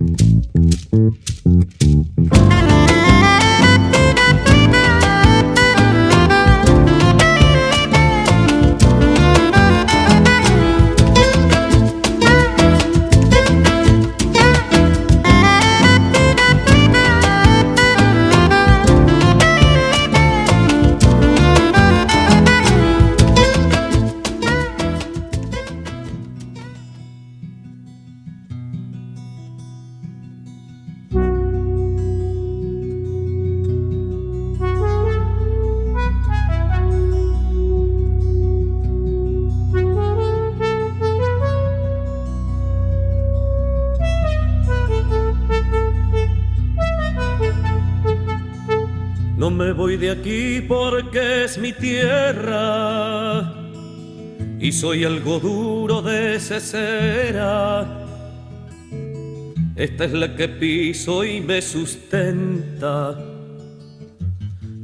mi tierra y soy algo duro de cera. Esta es la que piso y me sustenta.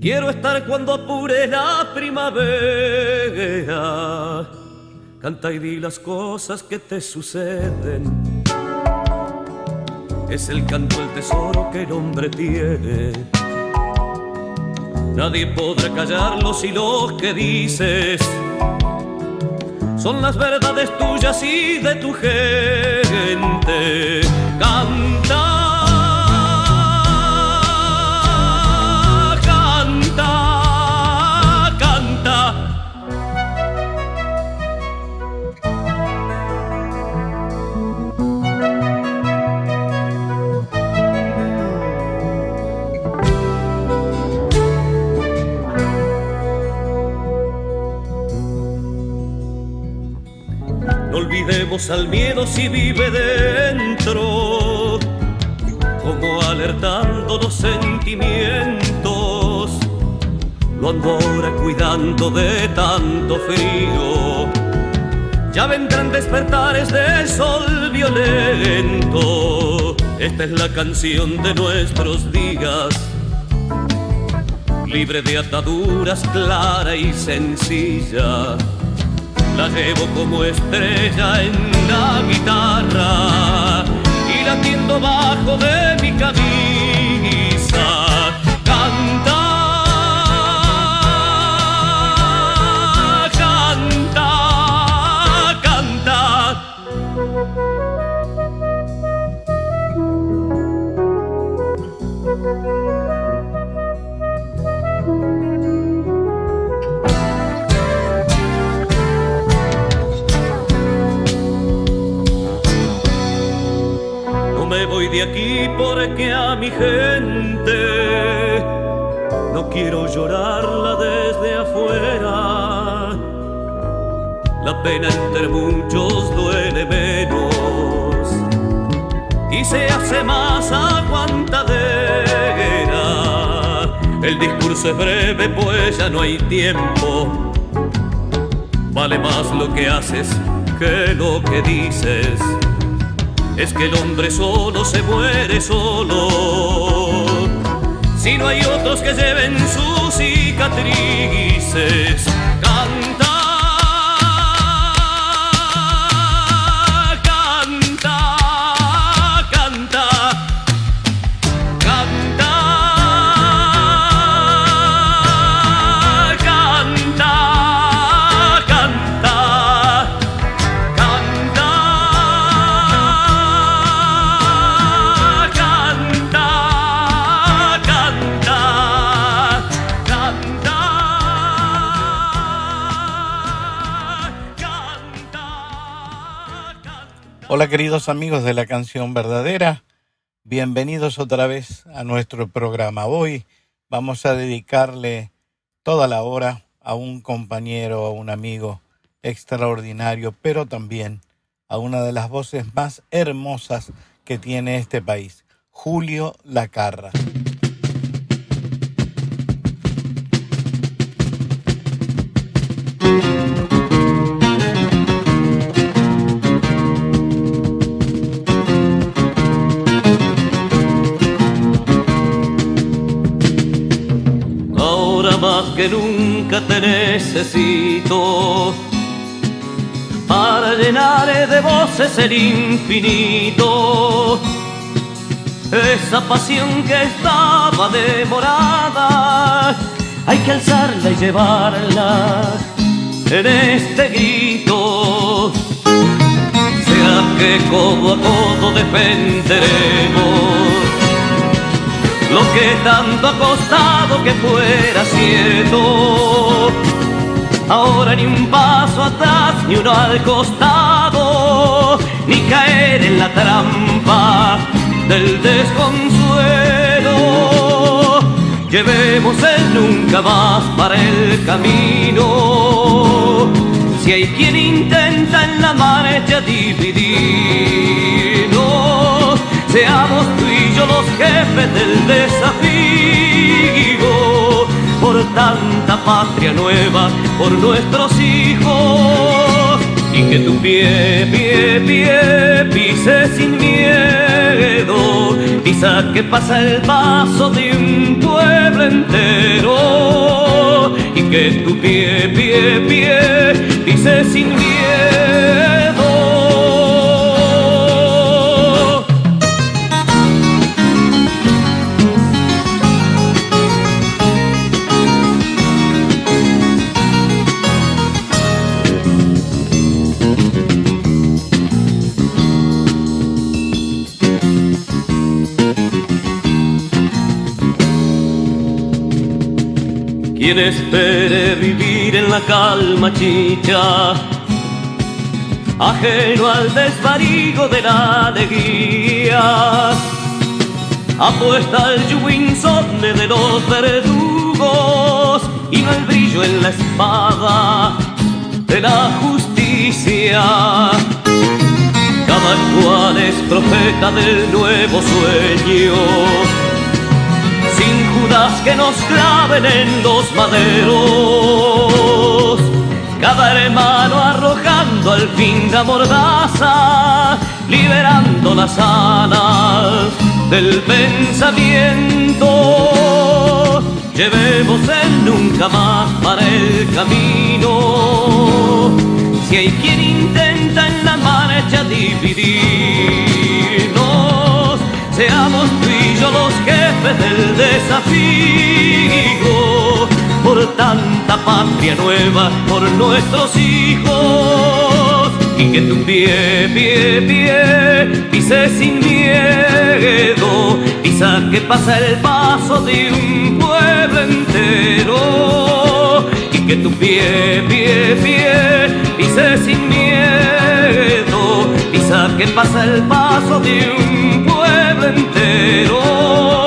Quiero estar cuando apure la primavera. Canta y di las cosas que te suceden. Es el canto el tesoro que el hombre tiene Nadie podrá callarlo si lo que dices son las verdades tuyas y de tu gente. Canta al miedo si vive dentro, como alertando los sentimientos. Lo ando ahora cuidando de tanto frío. Ya vendrán despertares de sol violento. Esta es la canción de nuestros días, libre de ataduras, clara y sencilla la llevo como estrella en la guitarra y latiendo bajo de mi camisa. Pena entre muchos duele menos y se hace más aguantadera. El discurso es breve pues ya no hay tiempo. Vale más lo que haces que lo que dices es que el hombre solo se muere solo. Si no hay otros que lleven sus cicatrices, Hola queridos amigos de la canción verdadera, bienvenidos otra vez a nuestro programa. Hoy vamos a dedicarle toda la hora a un compañero, a un amigo extraordinario, pero también a una de las voces más hermosas que tiene este país, Julio Lacarra. Que nunca te necesito para llenar de voces el infinito. esa pasión que estaba demorada, hay que alzarla y llevarla en este grito. Sea que codo a codo defenderemos lo que tanto ha costado que fuera cierto. Ahora ni un paso atrás, ni uno al costado, ni caer en la trampa del desconsuelo. Llevemos el nunca más para el camino. Si hay quien intenta en la marcha dividirnos, seamos tú y yo los jefes del desafío. Por tanta patria nueva, por nuestros hijos y que tu pie, pie, pie pise sin miedo, pisa que pasa el paso de un pueblo entero y que tu pie, pie, pie pise sin miedo. Quien espere vivir en la calma chicha, ajeno al desvarío de la alegría, apuesta al yuinsonne de los verdugos y no el brillo en la espada de la justicia. Cada cual es profeta del nuevo sueño que nos claven en los maderos. Cada hermano arrojando al fin la mordaza, liberando las alas del pensamiento. Llevemos el nunca más para el camino. Si hay quien intenta en la marcha dividirnos, seamos tú y yo los del desafío, por tanta patria nueva, por nuestros hijos, y que tu pie, pie, pie, pise sin miedo, pisa que pasa el paso de un pueblo entero, y que tu pie, pie, pie, pise sin miedo, pisa que pasa el paso de un pueblo entero,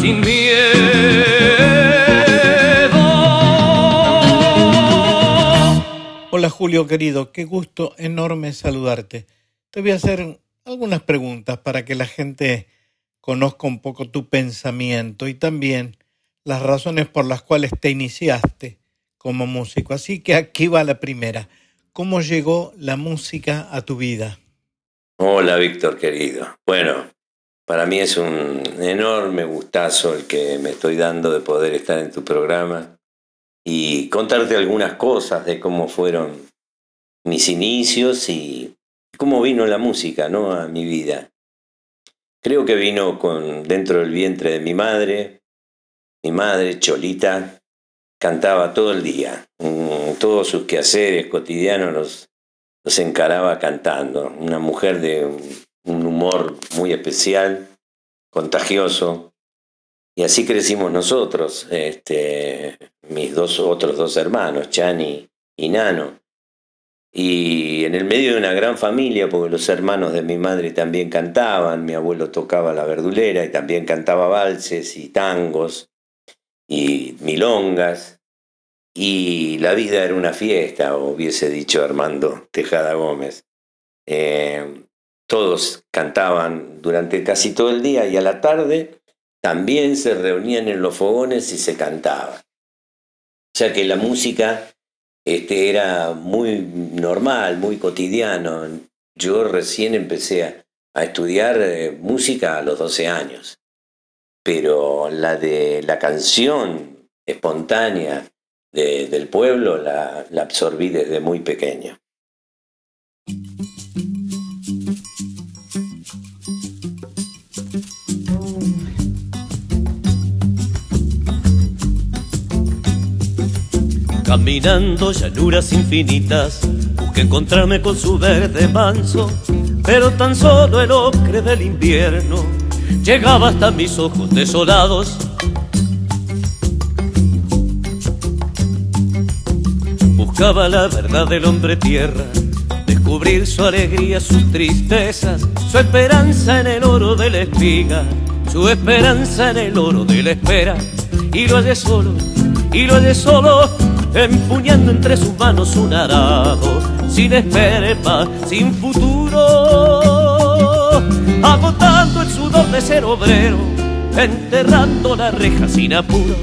sin miedo. Hola Julio querido, qué gusto enorme saludarte. Te voy a hacer algunas preguntas para que la gente conozca un poco tu pensamiento y también las razones por las cuales te iniciaste como músico. Así que aquí va la primera. ¿Cómo llegó la música a tu vida? Hola Víctor querido. Bueno, para mí es un enorme gustazo el que me estoy dando de poder estar en tu programa y contarte algunas cosas de cómo fueron mis inicios y cómo vino la música, ¿no? a mi vida. Creo que vino con dentro del vientre de mi madre. Mi madre, Cholita, cantaba todo el día. Mm, todos sus quehaceres cotidianos los, los encaraba cantando. Una mujer de un humor muy especial, contagioso. Y así crecimos nosotros, este, mis dos otros dos hermanos, Chani y Nano. Y en el medio de una gran familia, porque los hermanos de mi madre también cantaban, mi abuelo tocaba la verdulera y también cantaba valses y tangos y milongas. Y la vida era una fiesta, hubiese dicho Armando Tejada Gómez. Eh, todos cantaban durante casi todo el día y a la tarde también se reunían en los fogones y se cantaba. Ya que la música este, era muy normal, muy cotidiano. Yo recién empecé a, estudiar eh, música a los 12 años, pero la de la canción espontánea del pueblo la absorbí desde muy pequeño. Caminando llanuras infinitas, busqué encontrarme con su verde manso, pero tan solo el ocre del invierno llegaba hasta mis ojos desolados. Buscaba la verdad del hombre tierra, descubrir su alegría, sus tristezas, su esperanza en el oro de la espiga, su esperanza en el oro de la espera, y lo hallé solo, y lo hallé solo, empuñando entre sus manos un arado, sin esperma, sin futuro, agotando el sudor de ser obrero, enterrando la reja sin apuro,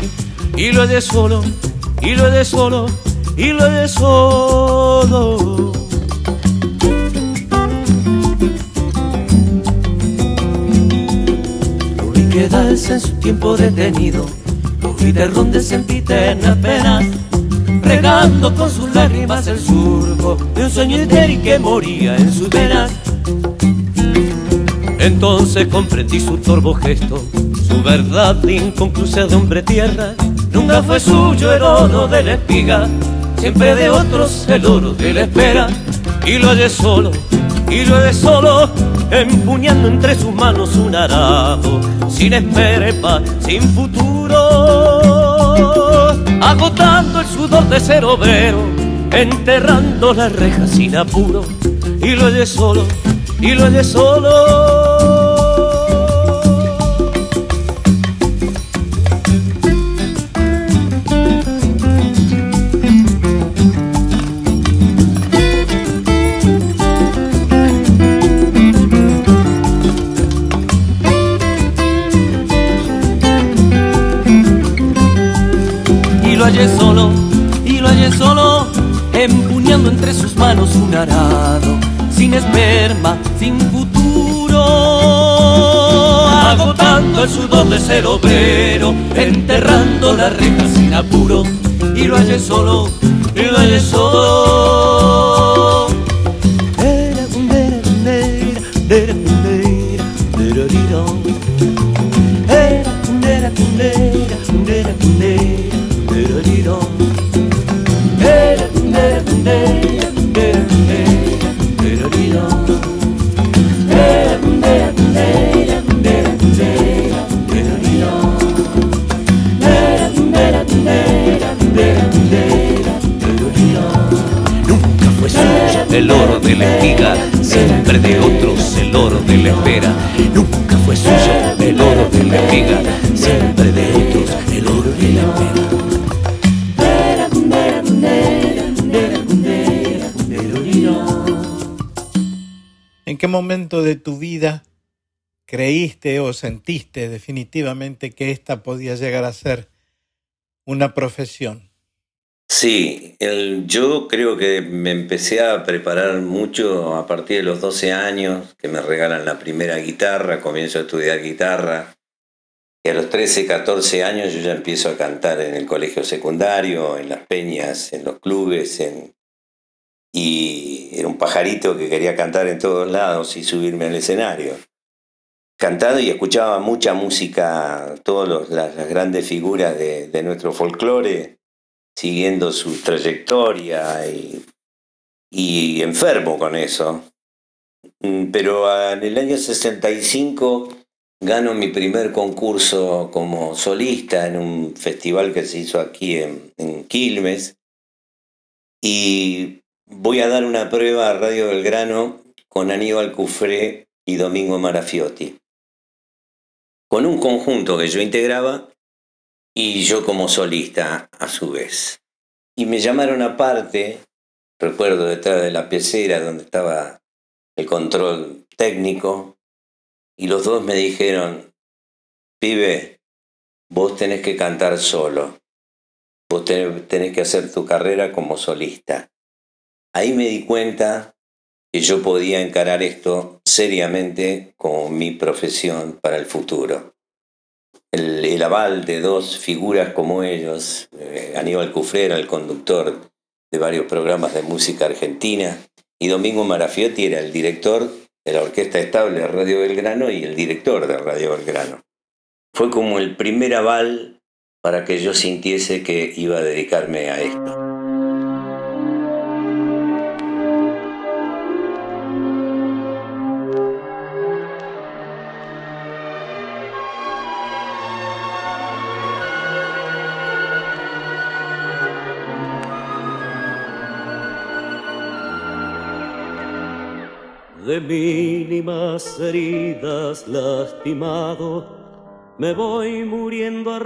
y lo hallé solo, y lo hallé solo, y lo hallé solo. Lo vi quedarse en su tiempo detenido, lo vi de ronde sempiternas penas, regando con sus lágrimas el surco de un sueño entero que moría en sus venas. Entonces comprendí su torvo gesto, su verdad inconclusa de hombre tierra. Nunca fue suyo el oro de la espiga, siempre de otros el oro de la espera. Y lo hallé solo, y lo hallé solo, empuñando entre sus manos un arado, sin esperma, sin futuro, agotando el sudor de ser obrero, enterrando las rejas sin apuro. Y lo hallé solo, y lo hallé solo. Un arado, sin esperma, sin futuro, agotando el sudor de ser obrero, enterrando la reja sin apuro, y lo hallé solo, y lo hallé solo. Era de la espiga, siempre de otros el oro de la espera. Nunca fue suyo el oro de la espiga, siempre de otros el oro de la espera. ¿En qué momento de tu vida creíste o sentiste definitivamente que esta podía llegar a ser una profesión? Sí, yo creo que me empecé a preparar mucho a partir de los 12 años, que me regalan la primera guitarra, comienzo a estudiar guitarra. Y a los 13, 14 años yo ya empiezo a cantar en el colegio secundario, en las peñas, en los clubes, en... y era un pajarito que quería cantar en todos lados y subirme al escenario. Cantando y escuchaba mucha música, todas las, las grandes figuras de, de nuestro folclore, siguiendo su trayectoria y, enfermo con eso. Mm, Pero en el año 65 gano mi primer concurso como solista en un festival que se hizo aquí en, en Quilmes y voy a dar una prueba a Radio Belgrano con Aníbal Cufré y Domingo Marafiotti, con un conjunto que yo integraba y yo como solista a su vez. Y me llamaron aparte, recuerdo detrás de la pecera donde estaba el control técnico, y los dos me dijeron, pibe, vos tenés que cantar solo, vos tenés que hacer tu carrera como solista. Ahí me di cuenta que yo podía encarar esto seriamente como mi profesión para el futuro el, aval de dos figuras como ellos, eh, Aníbal Cufrera, el conductor de varios programas de música argentina, y Domingo Marafiotti era el director de la Orquesta Estable de Radio Belgrano y el director de Radio Belgrano. Fue como el primer aval para que yo sintiese que iba a dedicarme a esto. Mínimas heridas lastimado, me voy muriendo a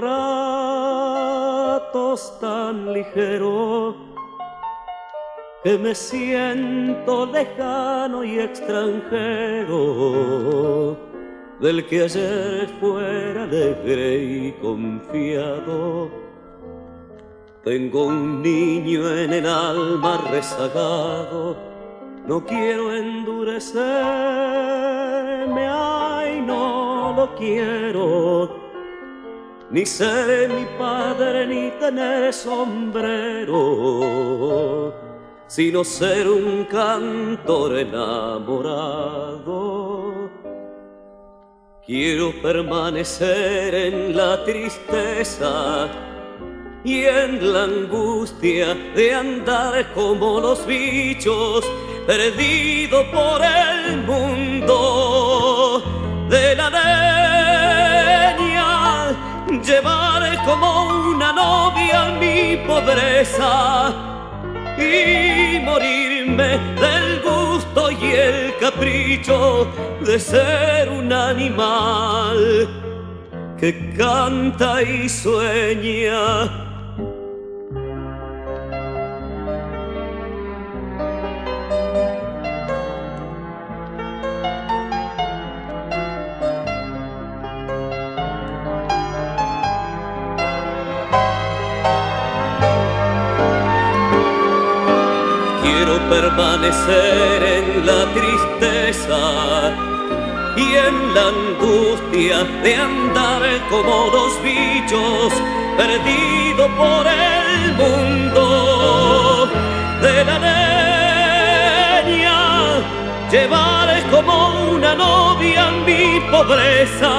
ratos tan ligero que me siento lejano y extranjero del que ayer fuera alegre y confiado. Tengo un niño en el alma rezagado, no quiero ay, no lo quiero. Ni ser mi padre ni tener sombrero, sino ser un cantor enamorado Quiero permanecer en la tristeza y en la angustia de andar como los bichos, perdido por el mundo de la leña, llevar como una novia mi pobreza y morirme del gusto y el capricho de ser un animal que canta y sueña permanecer en la tristeza y en la angustia de andar como dos bichos perdido por el mundo. De la leña llevar como una novia mi pobreza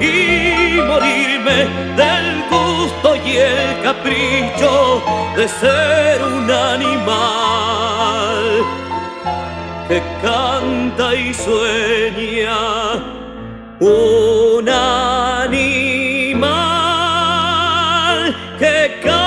y morirme del gusto y el capricho de ser un animal que canta y sueña un animal que canta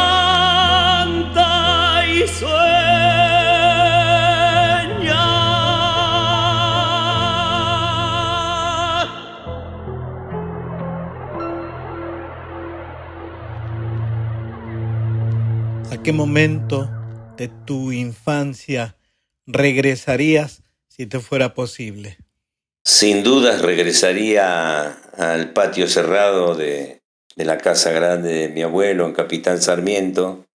qué momento de tu infancia regresarías si te fuera posible? Sin dudas regresaría al patio cerrado de, de, la casa grande de mi abuelo en Capitán Sarmiento.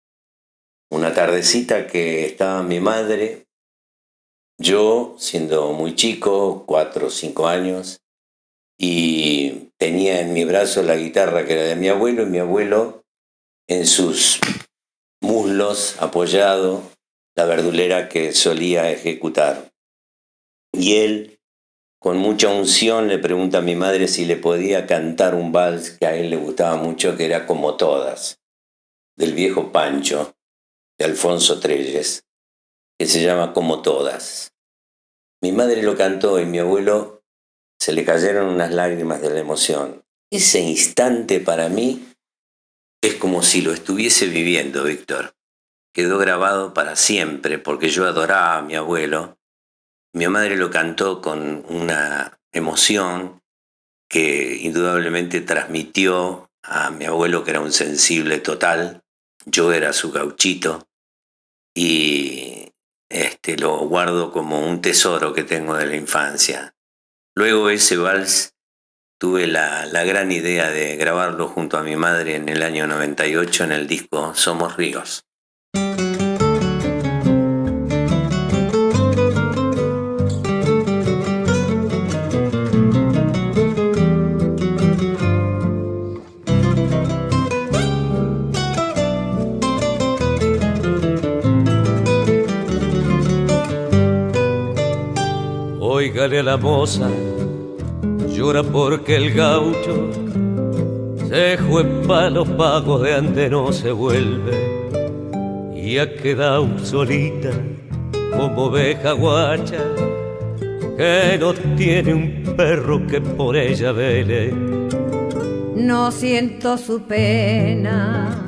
Una tardecita que estaba mi madre, yo siendo muy chico, cuatro o cinco años, y tenía en mi brazo la guitarra que era de mi abuelo y mi abuelo en sus muslos apoyado la verdulera que solía ejecutar. Y él, con mucha unción, le pregunta a mi madre si le podía cantar un vals que a él le gustaba mucho, que era como todas, del viejo Pancho, de Alfonso Trelles, que se llama Como todas. Mi madre lo cantó y mi abuelo se le cayeron unas lágrimas de la emoción. Ese instante para mí es como si lo estuviese viviendo, Víctor quedó grabado para siempre porque yo adoraba a mi abuelo. Mi madre lo cantó con una emoción que indudablemente transmitió a mi abuelo que era un sensible total. Yo era su gauchito y este, lo guardo como un tesoro que tengo de la infancia. Luego ese vals tuve la, la gran idea de grabarlo junto a mi madre en el año 98 en el disco Somos Ríos. Óigale a la moza, llora porque el gaucho se fue los pagos de antes no se vuelve y ha quedado solita como oveja guacha que no tiene un perro que por ella vele. No siento su pena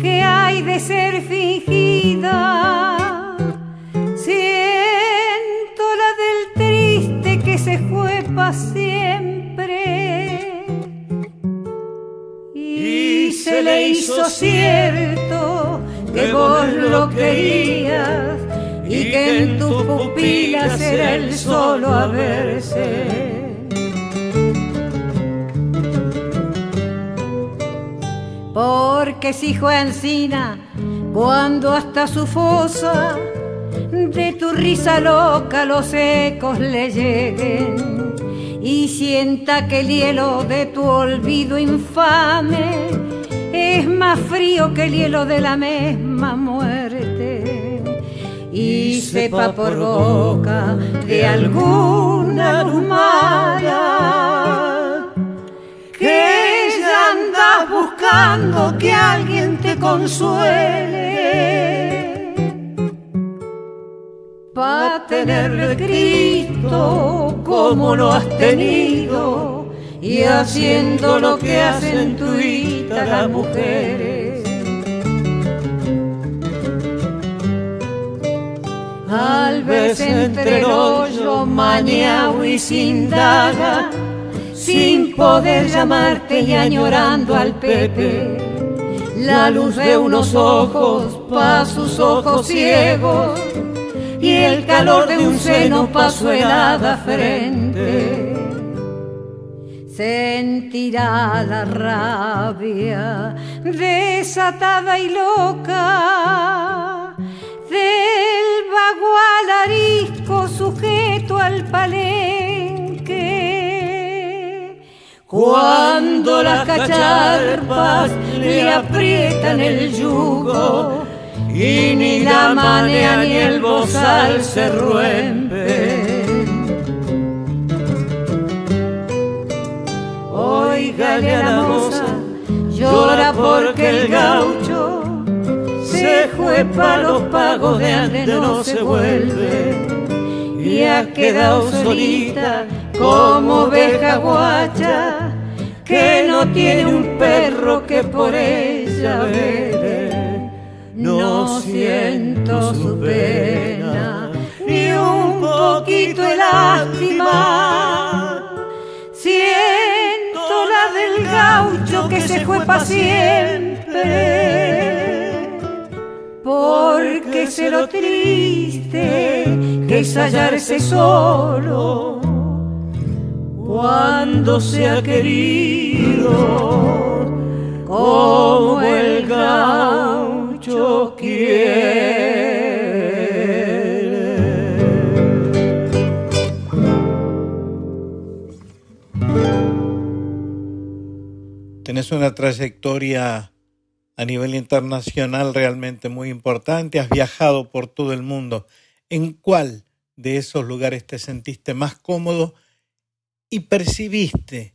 que hay de ser fingida, siento la del pa' siempre. Se le hizo cierto que vos lo querías y que en tus pupilas era el solo a verse. Porque si fue encina cuando hasta su fosa de tu risa loca los ecos le lleguen y sienta que el hielo de tu olvido infame es más frío que el hielo de la misma muerte. Y sepa por boca de alguna humana que ella anda buscando que alguien te consuele. Para tenerle Cristo como lo has tenido y haciendo lo que hacen tuitas las mujeres. Al vez entre el hoyo y sin daga, sin poder llamarte y añorando al Pepe, la luz de unos ojos pa' sus ojos ciegos y el calor de un seno pa' su helada frente. Sentirá la rabia desatada y loca del bagual arisco sujeto al palenque. Cuando las cacharpas le aprietan el yugo y ni la manea ni el bozal se ruempe. Oiga la moza, llora porque el gaucho se fue para los pagos de antes no se vuelve. y ha quedado solita como oveja guacha que no tiene un perro que por ella vele. no siento su pena, ni un poquito de lástima. Del gaucho que se fue para siempre, porque sé lo triste que es hallarse solo cuando se ha querido como el gaucho Tienes una trayectoria a nivel internacional realmente muy importante, has viajado por todo el mundo. ¿En cuál de esos lugares te sentiste más cómodo y percibiste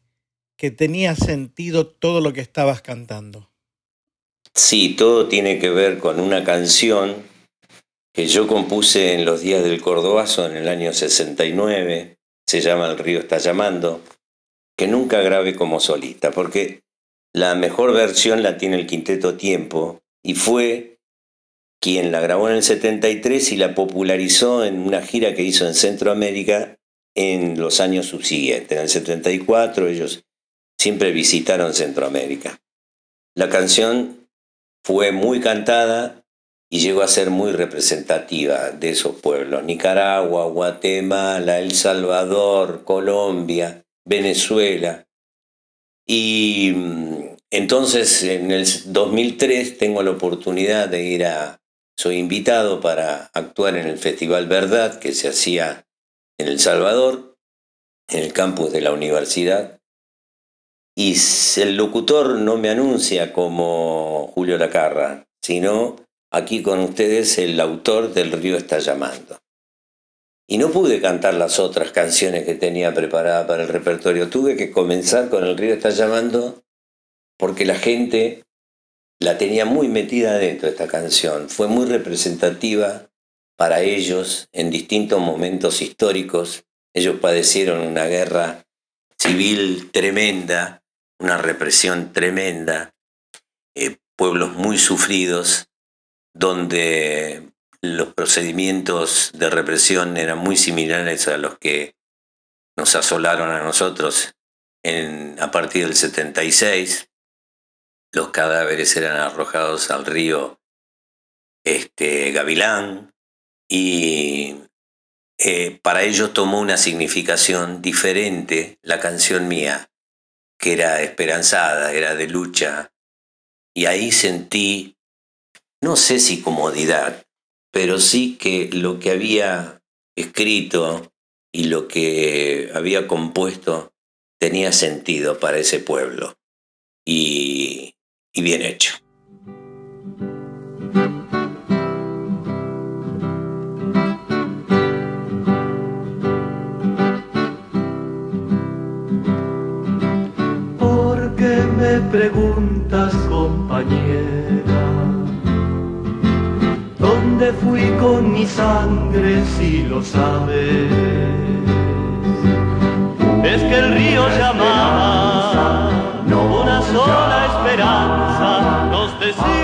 que tenía sentido todo lo que estabas cantando? Sí, todo tiene que ver con una canción que yo compuse en los días del Cordobazo en el año 69, se llama El río está llamando, que nunca grabé como solista, porque la mejor versión la tiene el Quinteto Tiempo y fue quien la grabó en el 73 y la popularizó en una gira que hizo en Centroamérica en los años subsiguientes. En el 74 ellos siempre visitaron Centroamérica. La canción fue muy cantada y llegó a ser muy representativa de esos pueblos. Nicaragua, Guatemala, El Salvador, Colombia, Venezuela. Y mm, entonces en el 2003 tengo la oportunidad de ir a, soy invitado para actuar en el Festival Verdad que se hacía en El Salvador, en el campus de la universidad y el locutor no me anuncia como Julio Lacarra, sino aquí con ustedes el autor del río está llamando. Y no pude cantar las otras canciones que tenía preparadas para el repertorio. Tuve que comenzar con el río está llamando porque la gente la tenía muy metida dentro esta canción. Fue muy representativa para ellos en distintos momentos históricos. Ellos padecieron una guerra civil tremenda una represión tremenda, eh, pueblos muy sufridos, donde los procedimientos de represión eran muy similares a los que nos asolaron a nosotros a partir del 76. Los cadáveres eran arrojados al río este, Gavilán y eh, para ellos tomó una significación diferente la canción mía, que era esperanzada, era de lucha. Y ahí sentí, no sé si comodidad, pero sí que lo que había escrito y lo que había compuesto tenía sentido para ese pueblo. Y, bien hecho. preguntas, compañera, ¿dónde fui con mi sangre si lo sabes? Es que el río llamaba, una sola esperanza nos decía.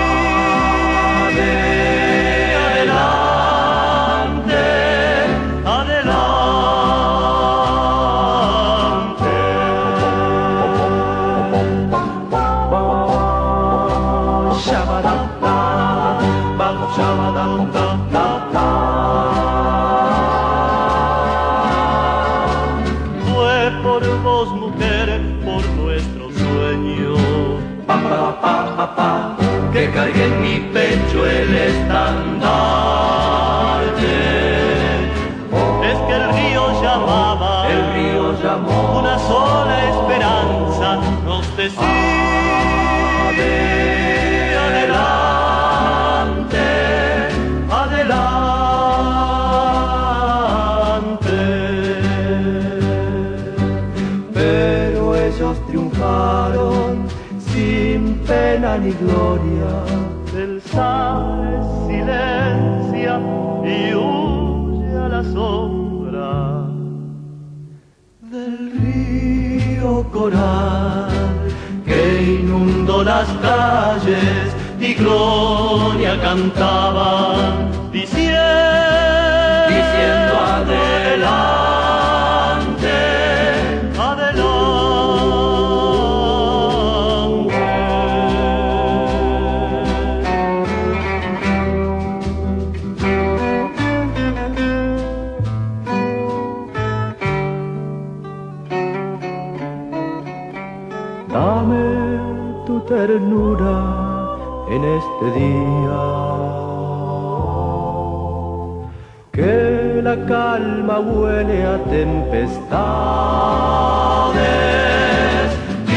La calma huele a tempestades.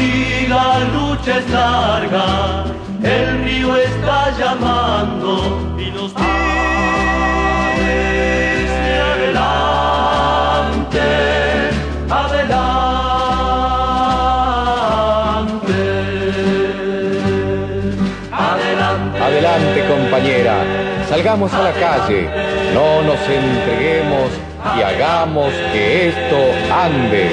Y la lucha es larga, el río está llamando y nos dice adelante, adelante. Adelante compañera, salgamos a la calle, no nos entreguemos y hagamos que esto ande.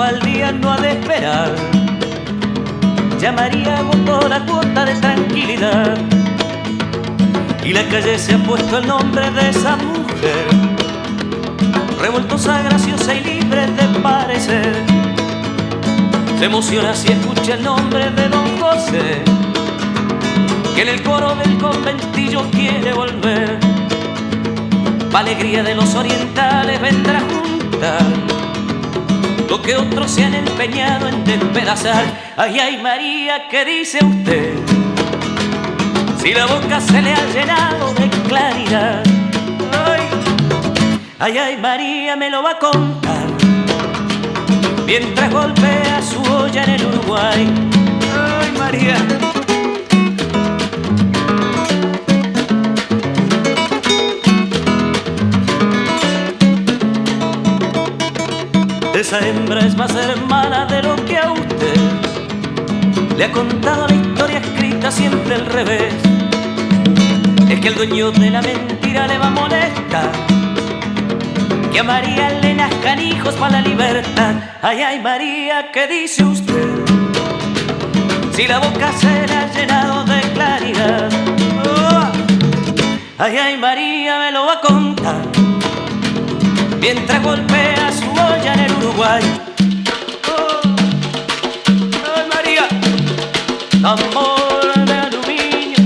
El día no ha de esperar. Llamaría a la cuota de tranquilidad. Y la calle se ha puesto el nombre de esa mujer, revoltosa, graciosa y libre de parecer. Se emociona si escucha el nombre de Don José, que en el coro del conventillo quiere volver. Pa' alegría de los orientales vendrá juntar lo que otros se han empeñado en despedazar. Ay, ay, María, ¿qué dice usted? Si la boca se le ha llenado de claridad. Ay, ay, ay María, me lo va a contar. Mientras golpea su olla en el Uruguay. Ay, María. Esa hembra es más hermana de lo que a usted le ha contado la historia escrita siempre al revés. Es que el dueño de la mentira le va a molestar. Que a María le nazcan hijos para la libertad. Ay, ay, María, ¿qué dice usted? Si la boca se le ha llenado de claridad. Ay, ay, María, me lo va a contar. Mientras golpea su en el Uruguay. Oh, ay, María, amor de aluminio,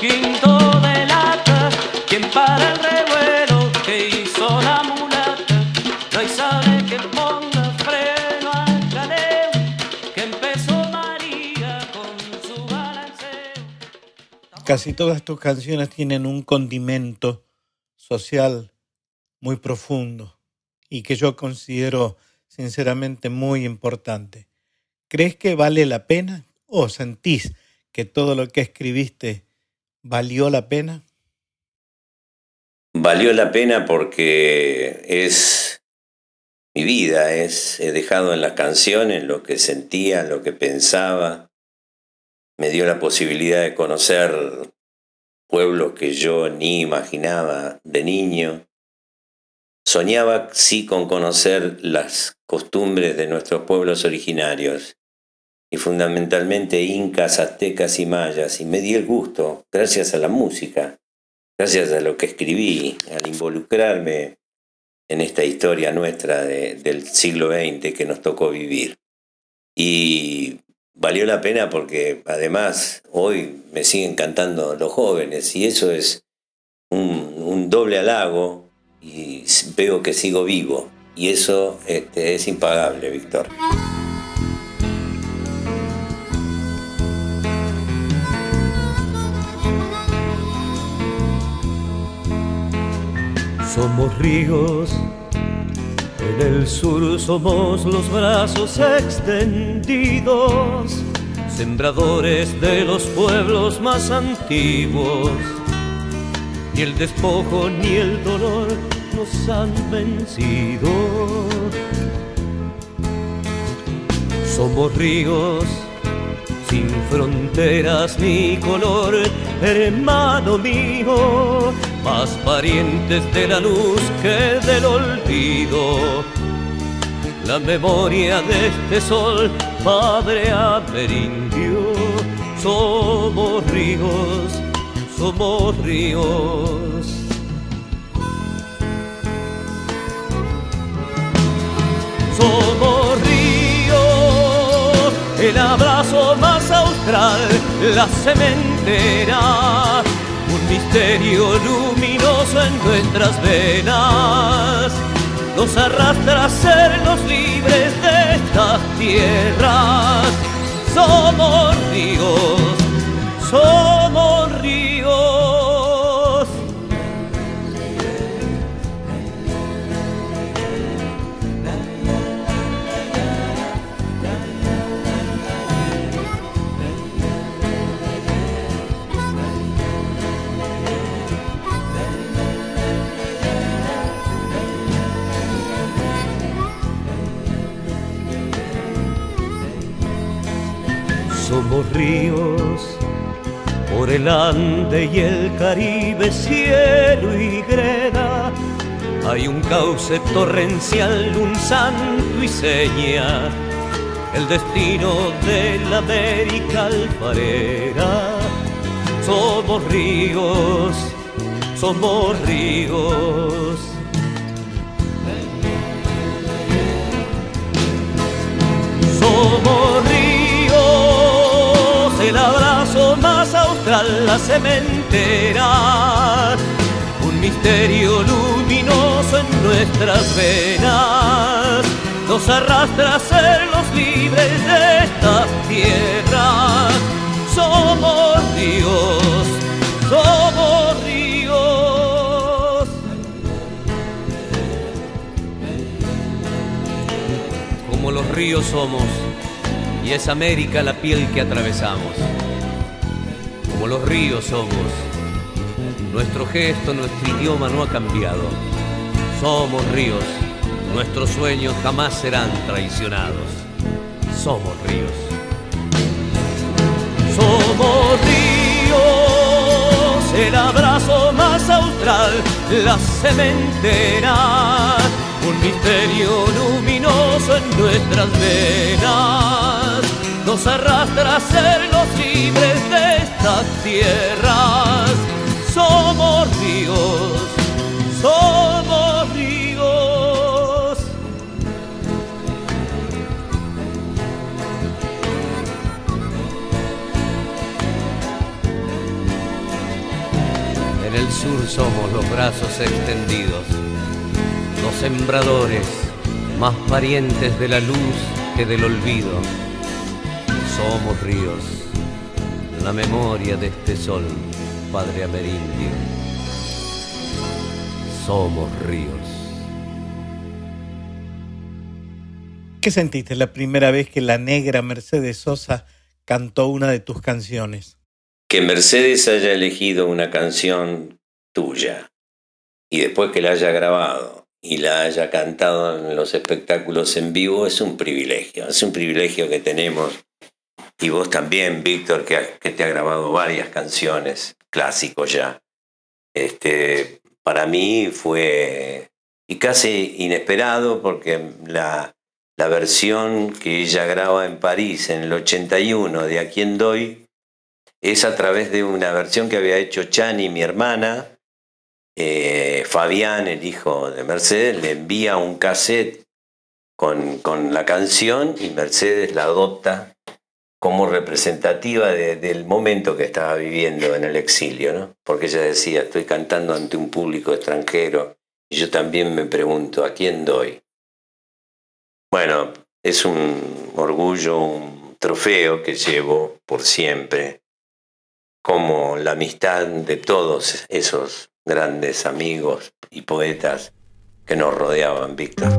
quinto de lata, quien para el revuelo que hizo la mulata, no hay sabe que ponga freno al jaleo, que empezó María con su balanceo. Casi todas tus canciones tienen un condimento social muy profundo y que yo considero sinceramente muy importante. ¿Crees que vale la pena o sentís que todo lo que escribiste valió la pena? Valió la pena porque es mi vida, es he dejado en las canciones lo que sentía, lo que pensaba. Me dio la posibilidad de conocer pueblos que yo ni imaginaba de niño. Soñaba sí con conocer las costumbres de nuestros pueblos originarios y fundamentalmente incas, aztecas y mayas y me di el gusto gracias a la música, gracias a lo que escribí, al involucrarme en esta historia nuestra de- del siglo XX que nos tocó vivir. Y valió la pena porque además hoy me siguen cantando los jóvenes y eso es un, un doble halago y veo que sigo vivo y eso este, es impagable, Víctor. Somos ríos, en el sur somos los brazos extendidos, sembradores de los pueblos más antiguos. Ni el despojo ni el dolor nos han vencido. Somos ríos sin fronteras ni color, hermano mío, más parientes de la luz que del olvido. La memoria de este sol, padre amerindio, somos ríos, somos ríos. Somos ríos, el abrazo más austral, la cementera, un misterio luminoso en nuestras venas. Nos arrastra a sernos libres de estas tierras. Somos ríos, somos Ríos por el Ande y el Caribe, cielo y greda. Hay un cauce torrencial, un santo y seña, el destino de la América alfarera. Somos ríos, somos ríos. Somos ríos, el abrazo más austral, la cementera, un misterio luminoso en nuestras venas, nos arrastra a ser los libres de estas tierras. Somos ríos, somos ríos. como los ríos somos, y es América la piel que atravesamos. Como los ríos somos, nuestro gesto, nuestro idioma no ha cambiado. Somos ríos, nuestros sueños jamás serán traicionados. Somos ríos. Somos ríos, el abrazo más austral, la cementera, un misterio luminoso en nuestras venas. Nos arrastra a ser los libres de estas tierras. Somos ríos, somos ríos. En el sur somos los brazos extendidos, los sembradores, más parientes de la luz que del olvido. Somos ríos, la memoria de este sol, Padre Amerindio. Somos ríos. ¿Qué sentiste la primera vez que la negra Mercedes Sosa cantó una de tus canciones? Que Mercedes haya elegido una canción tuya y después que la haya grabado y la haya cantado en los espectáculos en vivo es un privilegio, es un privilegio que tenemos. Y vos también, Víctor, que, te ha grabado varias canciones, clásicos ya. Este, para mí fue y casi inesperado porque la, la versión que ella graba en París en el 81 de A quién doy es a través de una versión que había hecho Chani, mi hermana. Eh, Fabián, el hijo de Mercedes, le envía un cassette con, con la canción y Mercedes la adopta como representativa de- del momento que estaba viviendo en el exilio, ¿no? Porque ella decía, estoy cantando ante un público extranjero y yo también me pregunto, ¿a quién doy? Bueno, es un orgullo, un trofeo que llevo por siempre, como la amistad de todos esos grandes amigos y poetas que nos rodeaban, Víctor.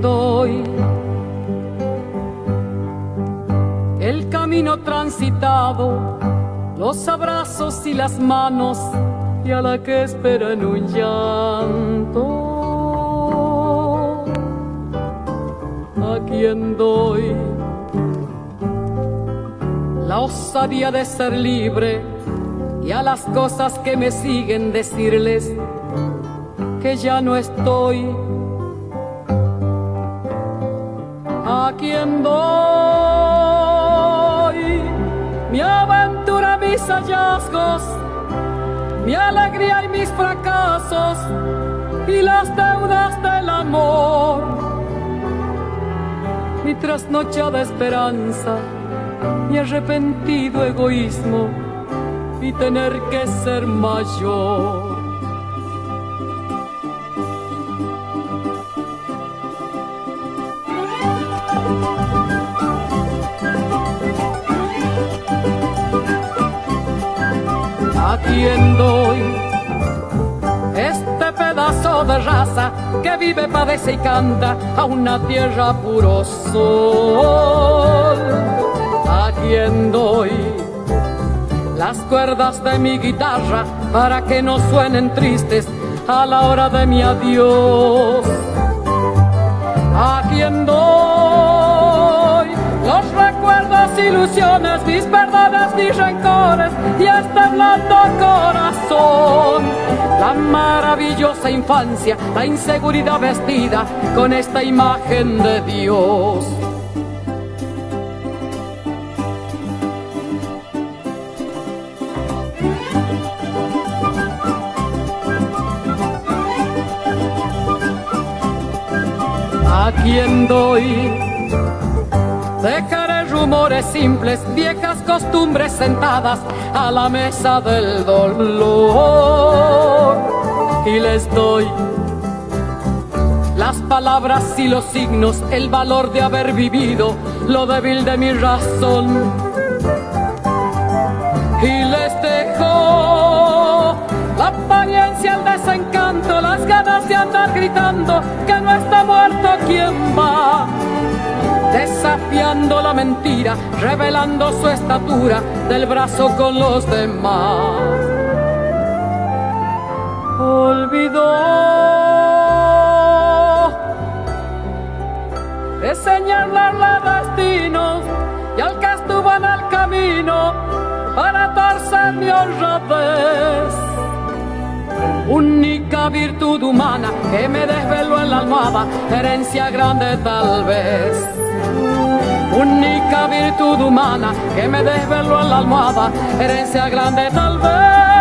doy el camino transitado, los abrazos y las manos y a la que espera en un llanto. A quien doy la osadía de ser libre y a las cosas que me siguen decirles que ya no estoy a quien doy mi aventura, mis hallazgos, mi alegría y mis fracasos y las deudas del amor, mi trasnochada esperanza, mi arrepentido egoísmo y tener que ser mayor. Pedazo de raza que vive, padece y canta a una tierra puro sol. A quien doy las cuerdas de mi guitarra para que no suenen tristes a la hora de mi adiós. A quien doy los recuerdos, ilusiones, mis perdones, mis rencores y este blando corazón. La maravillosa infancia, la inseguridad vestida con esta imagen de Dios. a quien doy. Rumores simples, viejas costumbres sentadas a la mesa del dolor. Y les doy las palabras y los signos, el valor de haber vivido, lo débil de mi razón. Y les dejo la apariencia, el desencanto, de andar gritando que no está muerto, ¿quién va? Desafiando la mentira, revelando su estatura del brazo con los demás. Olvidó de señalarle destinos y al que estuvo en el camino para torcer mi honradez única virtud humana que me desveló en la almohada, herencia grande tal vez. Única virtud humana que me desveló en la almohada, herencia grande tal vez.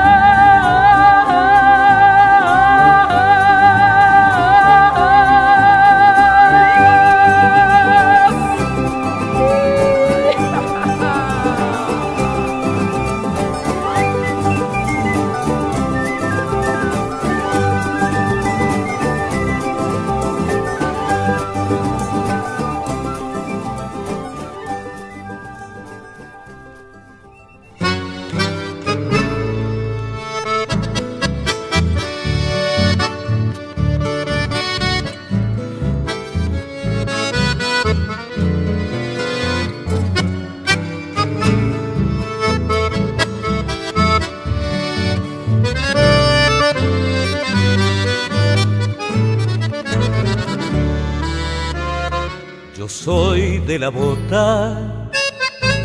De la bota,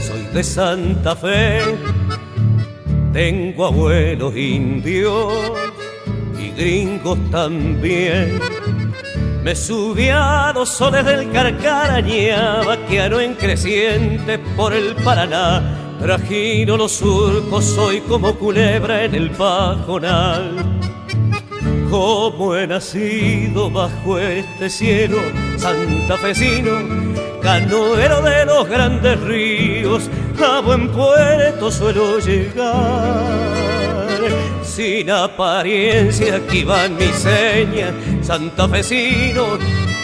soy de Santa Fe, tengo abuelos indios y gringos también. Me subí a los soles del Carcaraña, vaqueano en creciente por el Paraná. Trajino los surcos, soy como culebra en el pajonal. Como he nacido bajo este cielo santafesino, canoero de los grandes ríos, a buen puerto suelo llegar. Sin apariencia aquí van mis señas, santafesino,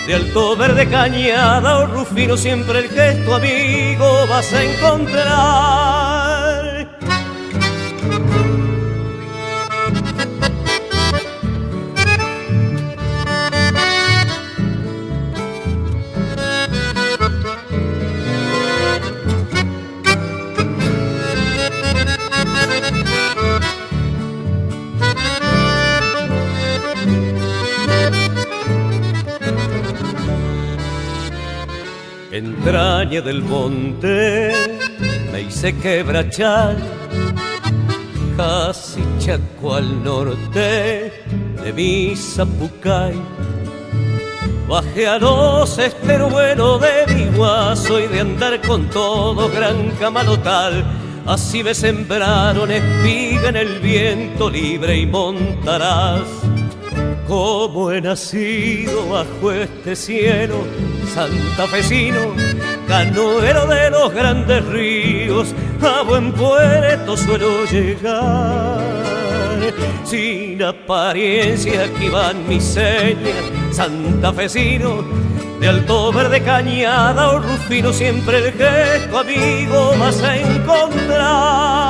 de alto verde cañada o rufino, siempre el gesto amigo vas a encontrar. Entraña del monte me hice quebrachar, casi chaco al norte de mi zapucay. Bajé a los esteruelos de mi guaso y de andar con todo gran camalotal. Así me sembraron espiga en el viento libre y montarás. Como he nacido bajo este cielo santafesino, canoero de los grandes ríos, a buen puerto suelo llegar. Sin apariencia aquí van mis señas, santafesino, de alto verde cañada o rufino, siempre el gesto amigo vas a encontrar.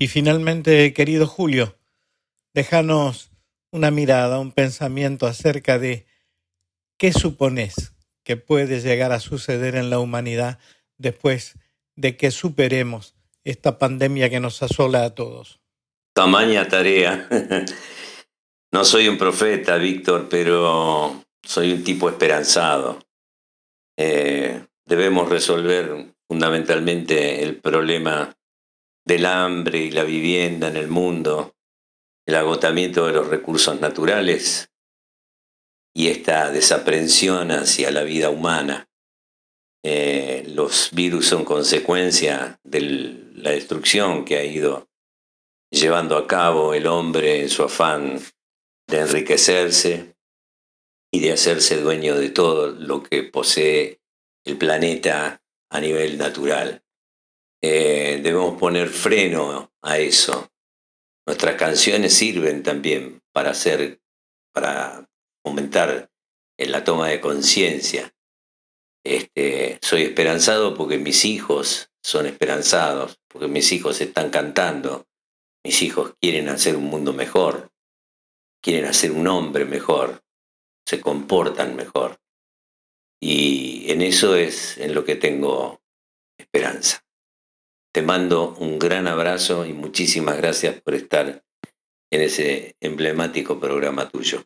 Y finalmente, querido Julio, déjanos una mirada, un pensamiento acerca de qué supones que puede llegar a suceder en la humanidad después de que superemos esta pandemia que nos asola a todos. Tamaña tarea. No soy un profeta, Víctor, pero soy un tipo esperanzado. Eh, debemos resolver fundamentalmente el problema del hambre y la vivienda en el mundo el agotamiento de los recursos naturales y esta desaprensión hacia la vida humana. Eh, los virus son consecuencia de la destrucción que ha ido llevando a cabo el hombre en su afán de enriquecerse y de hacerse dueño de todo lo que posee el planeta a nivel natural. Eh, debemos poner freno a eso Nuestras canciones sirven también para hacer, para aumentar en la toma de conciencia. Este, soy esperanzado porque mis hijos son esperanzados, porque mis hijos están cantando, mis hijos quieren hacer un mundo mejor, quieren hacer un hombre mejor, se comportan mejor. Y en eso es en lo que tengo esperanza. Te mando un gran abrazo y muchísimas gracias por estar en ese emblemático programa tuyo.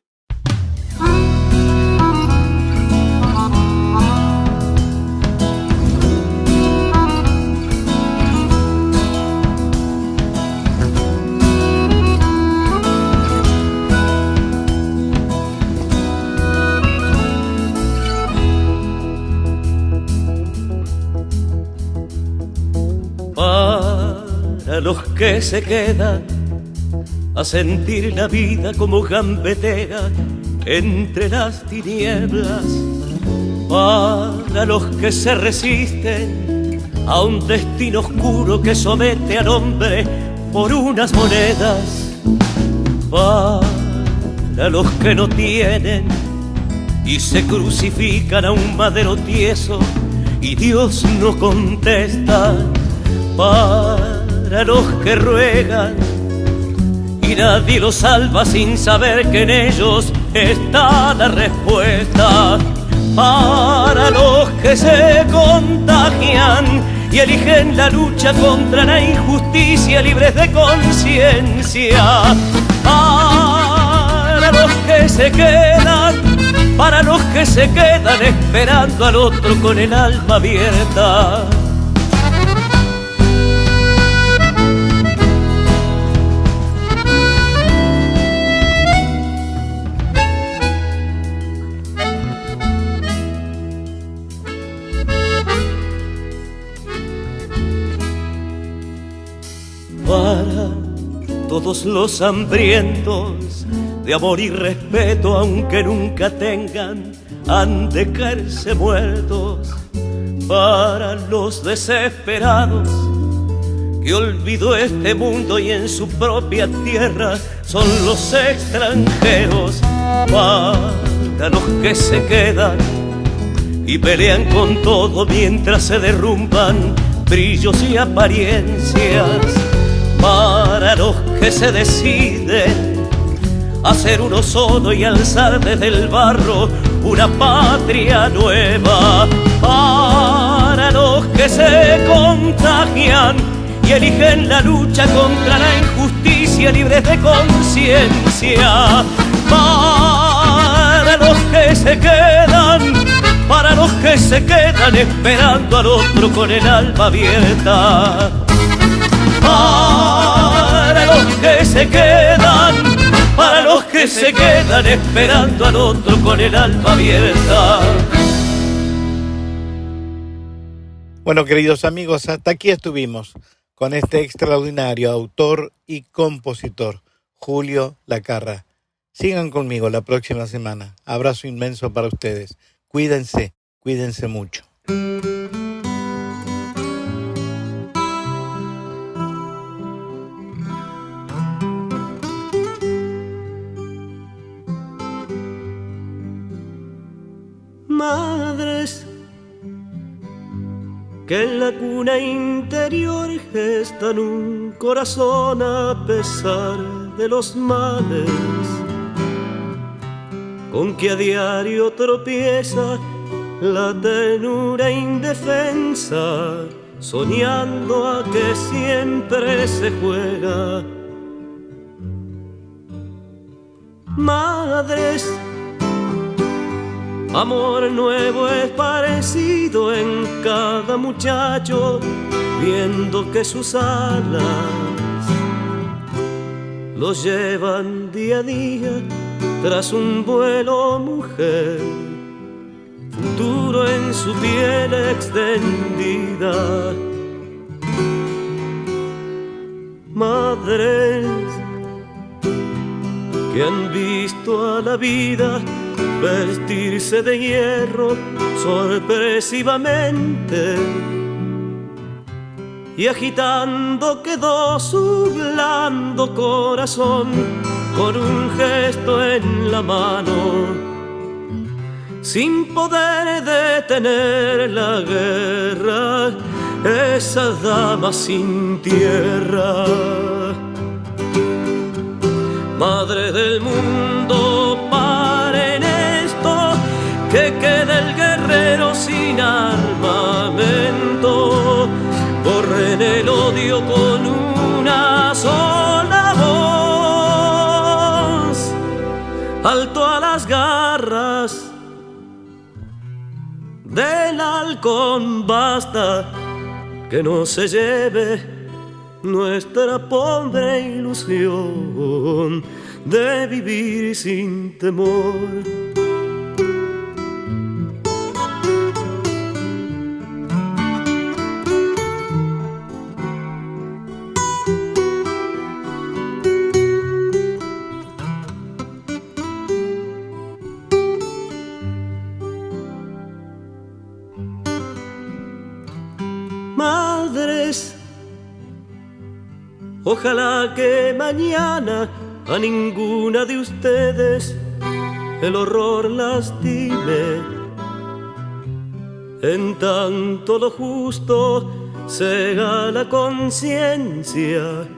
Para los que se quedan a sentir la vida como gambetea entre las tinieblas. Para los que se resisten a un destino oscuro que somete al hombre por unas monedas. Para los que no tienen y se crucifican a un madero tieso y Dios no contesta. Para los que ruegan y nadie los salva sin saber que en ellos está la respuesta. Para los que se contagian y eligen la lucha contra la injusticia libres de conciencia. Para los que se quedan, para los que se quedan esperando al otro con el alma abierta. Los hambrientos de amor y respeto, aunque nunca tengan, han de caerse muertos. Para los desesperados que olvidó este mundo y en su propia tierra son los extranjeros. Para los que se quedan y pelean con todo mientras se derrumban brillos y apariencias para los que se deciden a ser uno solo y alzar desde el barro una patria nueva. Para los que se contagian y eligen la lucha contra la injusticia libres de conciencia. Para los que se quedan, para los que se quedan esperando al otro con el alma abierta para que se quedan, para los que se quedan esperando al otro con el alma abierta. Bueno, queridos amigos, hasta aquí estuvimos con este extraordinario autor y compositor, Julio Lacarra. Sigan conmigo la próxima semana. Abrazo inmenso para ustedes. Cuídense, cuídense mucho. Que en la cuna interior gestan un corazón a pesar de los males con que a diario tropieza la tenura indefensa, soñando a que siempre se juega. Madres Amor nuevo es parecido en cada muchacho, viendo que sus alas los llevan día a día tras un vuelo mujer, duro en su piel extendida. Madres que han visto a la vida vestirse de hierro sorpresivamente y agitando quedó su blando corazón con un gesto en la mano sin poder detener la guerra esa dama sin tierra. Madre del mundo, que quede el guerrero sin armamento, corre en el odio con una sola voz, alto a las garras del halcón basta que no se lleve nuestra pobre ilusión de vivir sin temor. Ojalá que mañana a ninguna de ustedes el horror lastime. En tanto lo justo cega la conciencia,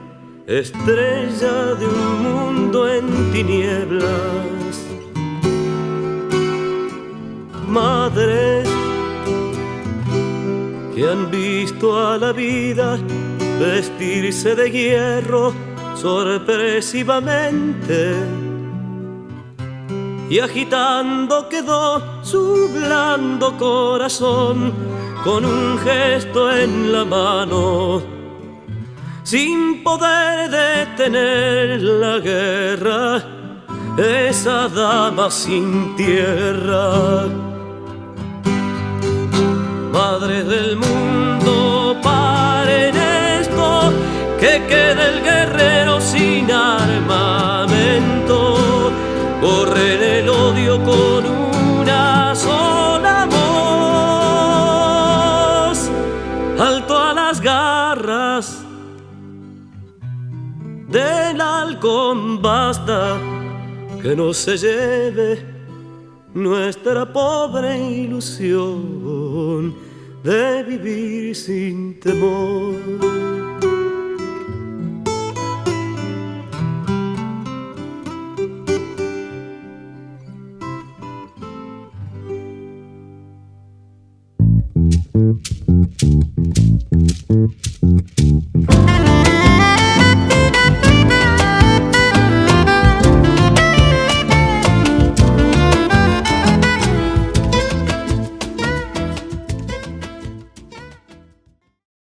estrella de un mundo en tinieblas. Madres que han visto a la vida vestirse de hierro sorpresivamente. Y agitando quedó su blando corazón con un gesto en la mano, sin poder detener la guerra, esa dama sin tierra. Madre del mundo, paren que quede el guerrero sin armamento, corre en el odio con una sola voz, alto a las garras del halcón basta que no se lleve nuestra pobre ilusión de vivir sin temor. Thank you.